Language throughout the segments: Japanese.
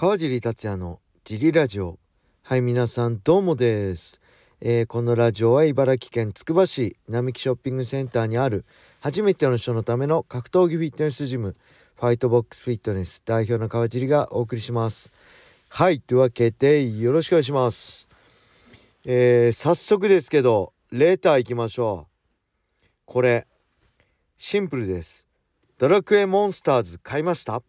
川尻達也のジリラジオ。はい皆さんどうもです、えー、このラジオは茨城県つくば市並木ショッピングセンターにある初めての人のための格闘技フィットネスジムファイトボックスフィットネス代表の川尻がお送りします。はいというわけでよろしくお願いします。えー、早速ですけどレーター行きましょう。これシンプルです。ドラクエモンスターズ買いました。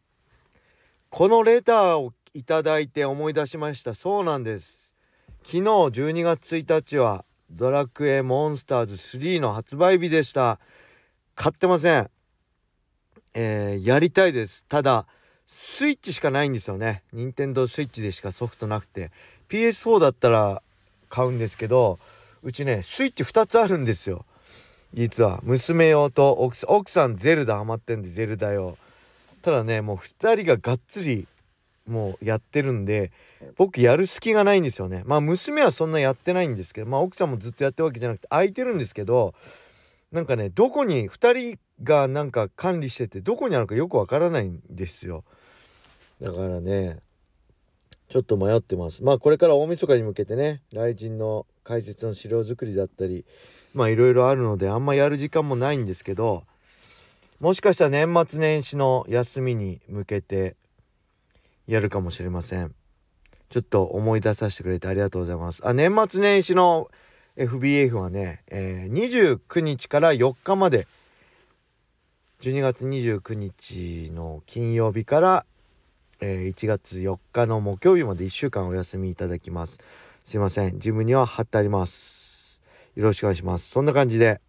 このレターをいただいて思い出しました。そうなんです。昨日12月1日はドラクエモンスターズ3の発売日でした。買ってません。えー、やりたいです。ただスイッチしかないんですよね。任天堂スイッチでしかソフトなくて。PS4 だったら買うんですけどうちねスイッチ2つあるんですよ。実は娘用と奥さんゼルダハマってんでゼルダ用。ただねもう2人ががっつりもうやってるんで僕やる隙がないんですよね。まあ娘はそんなやってないんですけどまあ奥さんもずっとやってるわけじゃなくて空いてるんですけどなんかねどこに2人がなんか管理しててどこにあるかよくわからないんですよ。だからねちょっと迷ってます。まあこれから大晦日に向けてね雷神の解説の資料作りだったりまあいろいろあるのであんまやる時間もないんですけどもしかしたら年末年始の休みに向けてやるかもしれません。ちょっと思い出させてくれてありがとうございます。あ年末年始の FBF はね、えー、29日から4日まで。12月29日の金曜日から、えー、1月4日の木曜日まで1週間お休みいただきます。すいません。ジムには貼ってあります。よろしくお願いします。そんな感じで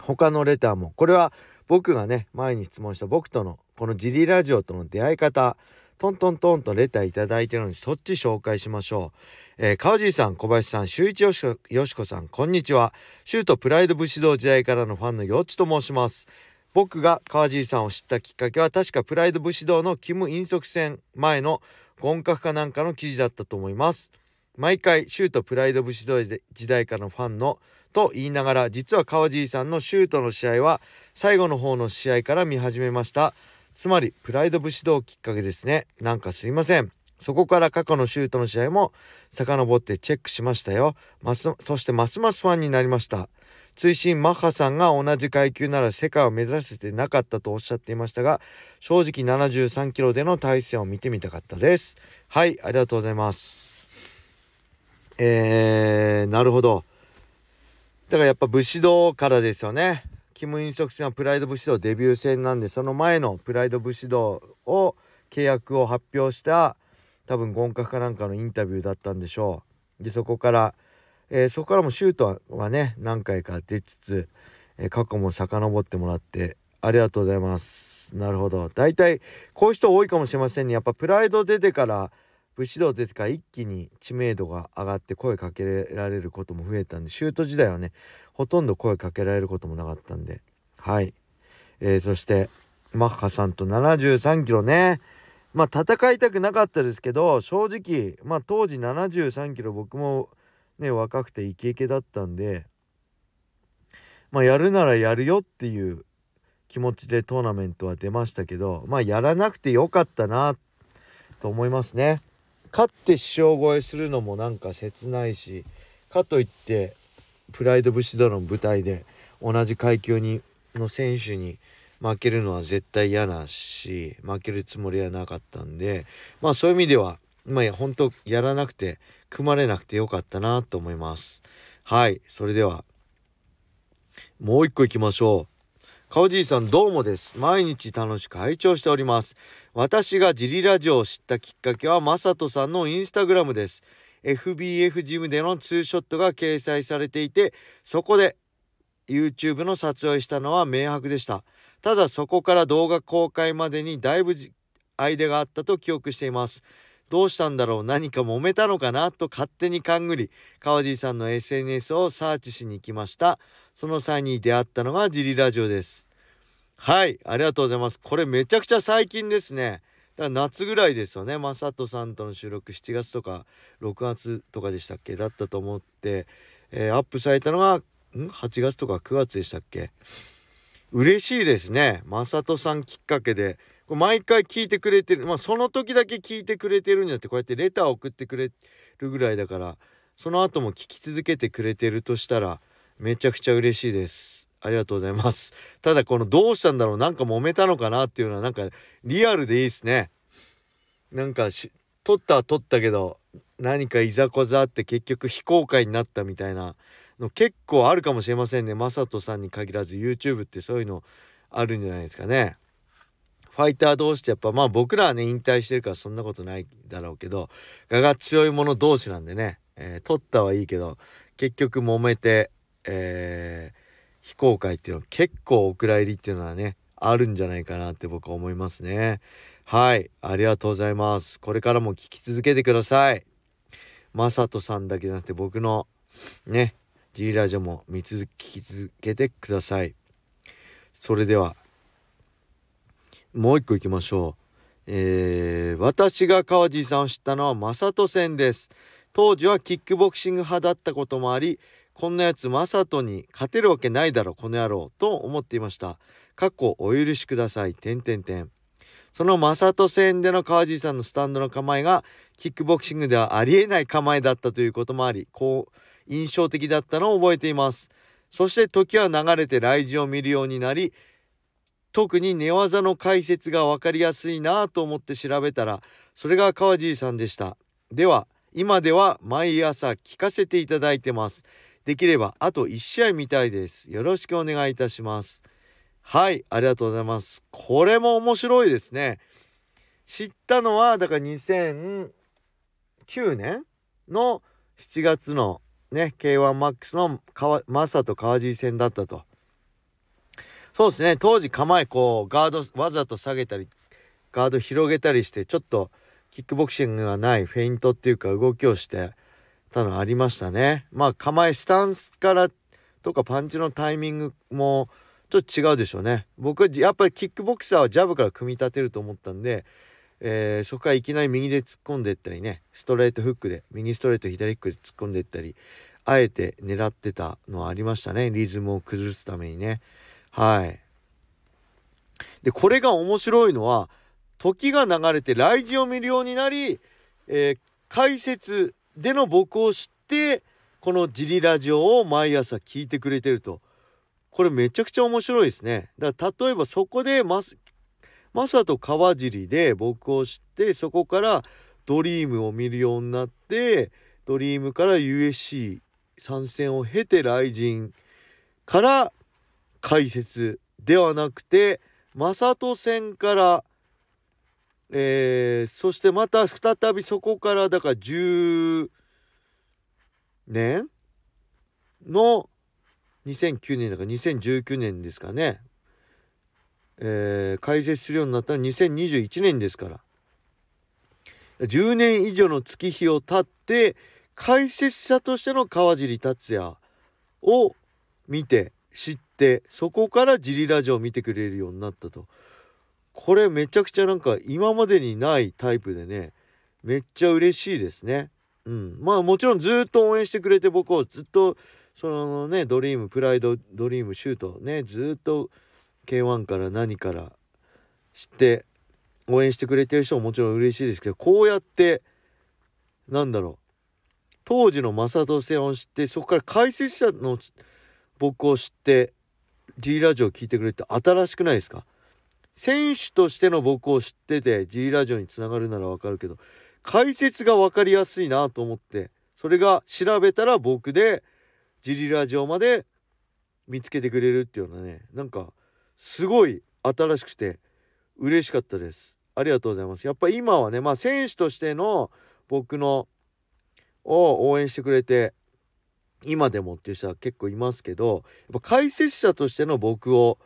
他のレターもこれは僕がね前に質問した僕とのこのジリラジオとの出会い方トントントンとレターいただいてるのにそっち紹介しましょう。えー、川尻さん、小林さん、周一よしよしこさん、こんにちは。シュートプライド武士道時代からのファンのよっちと申します。僕が川尻さんを知ったきっかけは確かプライド武士道のキム・インソク戦前の合格かなんかの記事だったと思います。毎回シュートプライド武士道時代からのファンのと言いながら実は川尻さんのシュートの試合は最後の方の試合から見始めましたつまりプライド武士道きっかけですね。なんかすいません。そこから過去のシュートの試合も遡ってチェックしましたよ。ますそしてますますファンになりました。追伸マッハさんが同じ階級なら世界を目指せてなかったとおっしゃっていましたが正直73キロでの対戦を見てみたかったです。はいありがとうございます。えー、なるほど。だからやっぱ武士道からですよね。キム・インソク戦はプライド武士道デビュー戦なんでその前のプライド武士道を契約を発表した多分ゴンカかなんかのインタビューだったんでしょう。でそこから、えー、そこからもシュートはね何回か出つつ、えー、過去も遡ってもらってありがとうございます。なるほど。大体こういう人多いかもしれませんね。やっぱプライド出てから武士道出てから一気に知名度が上がって声かけられることも増えたんでシュート時代はねほとんど声かけられることもなかったんで。はい、えー、そしてマッハさんと73キロね。まあ戦いたくなかったですけど正直まあ当時73キロ僕もね若くてイケイケだったんでまあやるならやるよっていう気持ちでトーナメントは出ましたけどまあやらなくてよかったなと思いますね。勝って師匠超えするのもなんか切ないしかといってプライド武士道の舞台で同じ階級にの選手に負けるのは絶対嫌なし負けるつもりはなかったんでまあそういう意味ではまあ本当やらなくて組まれなくてよかったなと思います。はい。それではもう一個いきましょう。川尻さんどうもです。毎日楽しく拝聴しております。私がジリラジオを知ったきっかけは、まさとさんのインスタグラムです。FBF ジムでのツーショットが掲載されていて、そこで YouTube の撮影したのは明白でした。ただそこから動画公開までにだいぶ間があったと記憶しています。どうしたんだろう？何か揉めたのかな？と勝手に勘ぐり川尻さんの SNS をサーチしに行きましたその際に出会ったのがジリラジオですはいありがとうございます。これめちゃくちゃ最近ですね。だから夏ぐらいですよね。マサトさんとの収録7月とか6月とかでしたっけ？だったと思って、えー、アップされたのがん？8月とか9月でしたっけ？嬉しいですね。マサトさんきっかけで。毎回聞いてくれてる。まあその時だけ聞いてくれてるんじゃなくてこうやってレター送ってくれるぐらいだからその後も聞き続けてくれてるとしたらめちゃくちゃ嬉しいです。ありがとうございますただこのどうしたんだろうなんか揉めたのかなっていうのはなんかリアルでいいですねなんかし撮ったは撮ったけど何かいざこざあって結局非公開になったみたいなの結構あるかもしれませんね。マサトさんに限らず YouTube ってそういうのあるんじゃないですかね。ファイター同士ってやっぱまあ僕らはね引退してるからそんなことないだろうけど我が強い者同士なんでね、えー、取ったはいいけど結局揉めて、えー、非公開っていうのは結構お蔵入りっていうのはねあるんじゃないかなって僕は思いますね。はい、ありがとうございます。これからも聞き続けてください。マサトさんだけじゃなくて僕のね、G ラジオも見続き続けてください。それでは、もう一個行きましょう。えー、私が川地さんを知ったのはマサト戦です。当時はキックボクシング派だったこともあり、こんなやつマサトに勝てるわけないだろ、この野郎、と思っていました。過去お許しください。てんてんてん。そのマサト戦での川地さんのスタンドの構えがキックボクシングではありえない構えだったということもありこう印象的だったのを覚えていますそして時は流れて来時を見るようになり特に寝技の解説が分かりやすいなと思って調べたらそれが川地さんでしたでは今では毎朝聞かせていただいてますできればあと1試合見たいです。よろしくお願いいたします。はいありがとうございます。これも面白いですね。知ったのはだから2009年の7月のね K1MAX のマサと川尻戦だったと。そうですね。当時構えこうガードわざと下げたりガード広げたりしてちょっとキックボクシングがないフェイントっていうか動きをしてたのありましたね。まあ構えスタンスからとかパンチのタイミングもちょっと違うでしょうね。僕はやっぱりキックボクサーはジャブから組み立てると思ったんでえー、そこからいきなり右で突っ込んでいったりねストレートフックで右ストレート左フックで突っ込んでいったりあえて狙ってたのはありましたね。リズムを崩すためにね。はい。でこれが面白いのは時が流れて来時を見るようになり、えー、解説での僕を知ってこのジリラジオを毎朝聞いてくれてると。これめちゃくちゃ面白いですね。だから例えばそこでマサと川尻で僕を知ってそこからドリームを見るようになってドリームから USC 参戦を経て雷神から解説ではなくて正人戦からえー、そしてまた再びそこからだから10年？の2009年だから2019年ですかね。えー、解説するようになったのは2021年ですから。10年以上の月日を経って解説者としての川尻達也を見て知ってそこからジリラジオを見てくれるようになったと。これめちゃくちゃなんか今までにないタイプでねめっちゃ嬉しいですね。うん、まあもちろんずっと応援してくれて僕をずっとそのねドリームプライドドリームシュートねずっと K1 から何から知って応援してくれてる人ももちろん嬉しいですけどこうやってなんだろう。当時の正人戦を知ってそこから解説者の僕を知って G ラジオを聞いてくれて新しくないですか？選手としての僕を知ってて G ラジオにつながるならわかるけど解説が分かりやすいなと思ってそれが調べたら僕でジリラジオまで見つけてくれるっていうのはねなんかすごい新しくて嬉しかったです。ありがとうございます。やっぱ今はねまあ選手としての僕のを応援してくれて今でもっていう人は結構いますけどやっぱ解説者としての僕を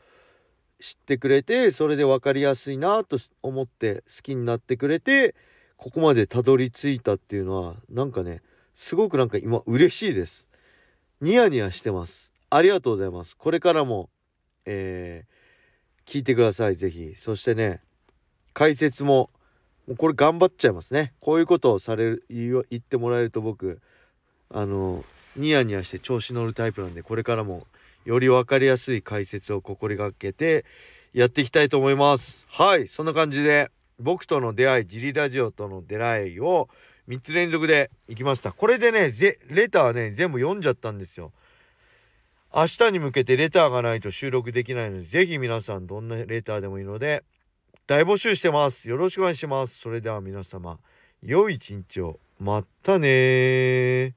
知ってくれてそれで分かりやすいなと思って好きになってくれてここまでたどり着いたっていうのはなんかねすごくなんか今嬉しいです。ニヤニヤしてます。ありがとうございます。これからもえー聞いてください。是非そしてね解説ももうこれ頑張っちゃいますね。こういうことをされる言ってもらえると僕あのニヤニヤして調子乗るタイプなんでこれからもより分かりやすい解説を心がけてやっていきたいと思います。はいそんな感じで僕との出会いジリラジオとの出会いを3つ連続で行きました。これでねレターね全部読んじゃったんですよ。明日に向けてレターがないと収録できないのでぜひ皆さんどんなレターでもいいので大募集してます。よろしくお願いします。それでは皆様良い一日を。またね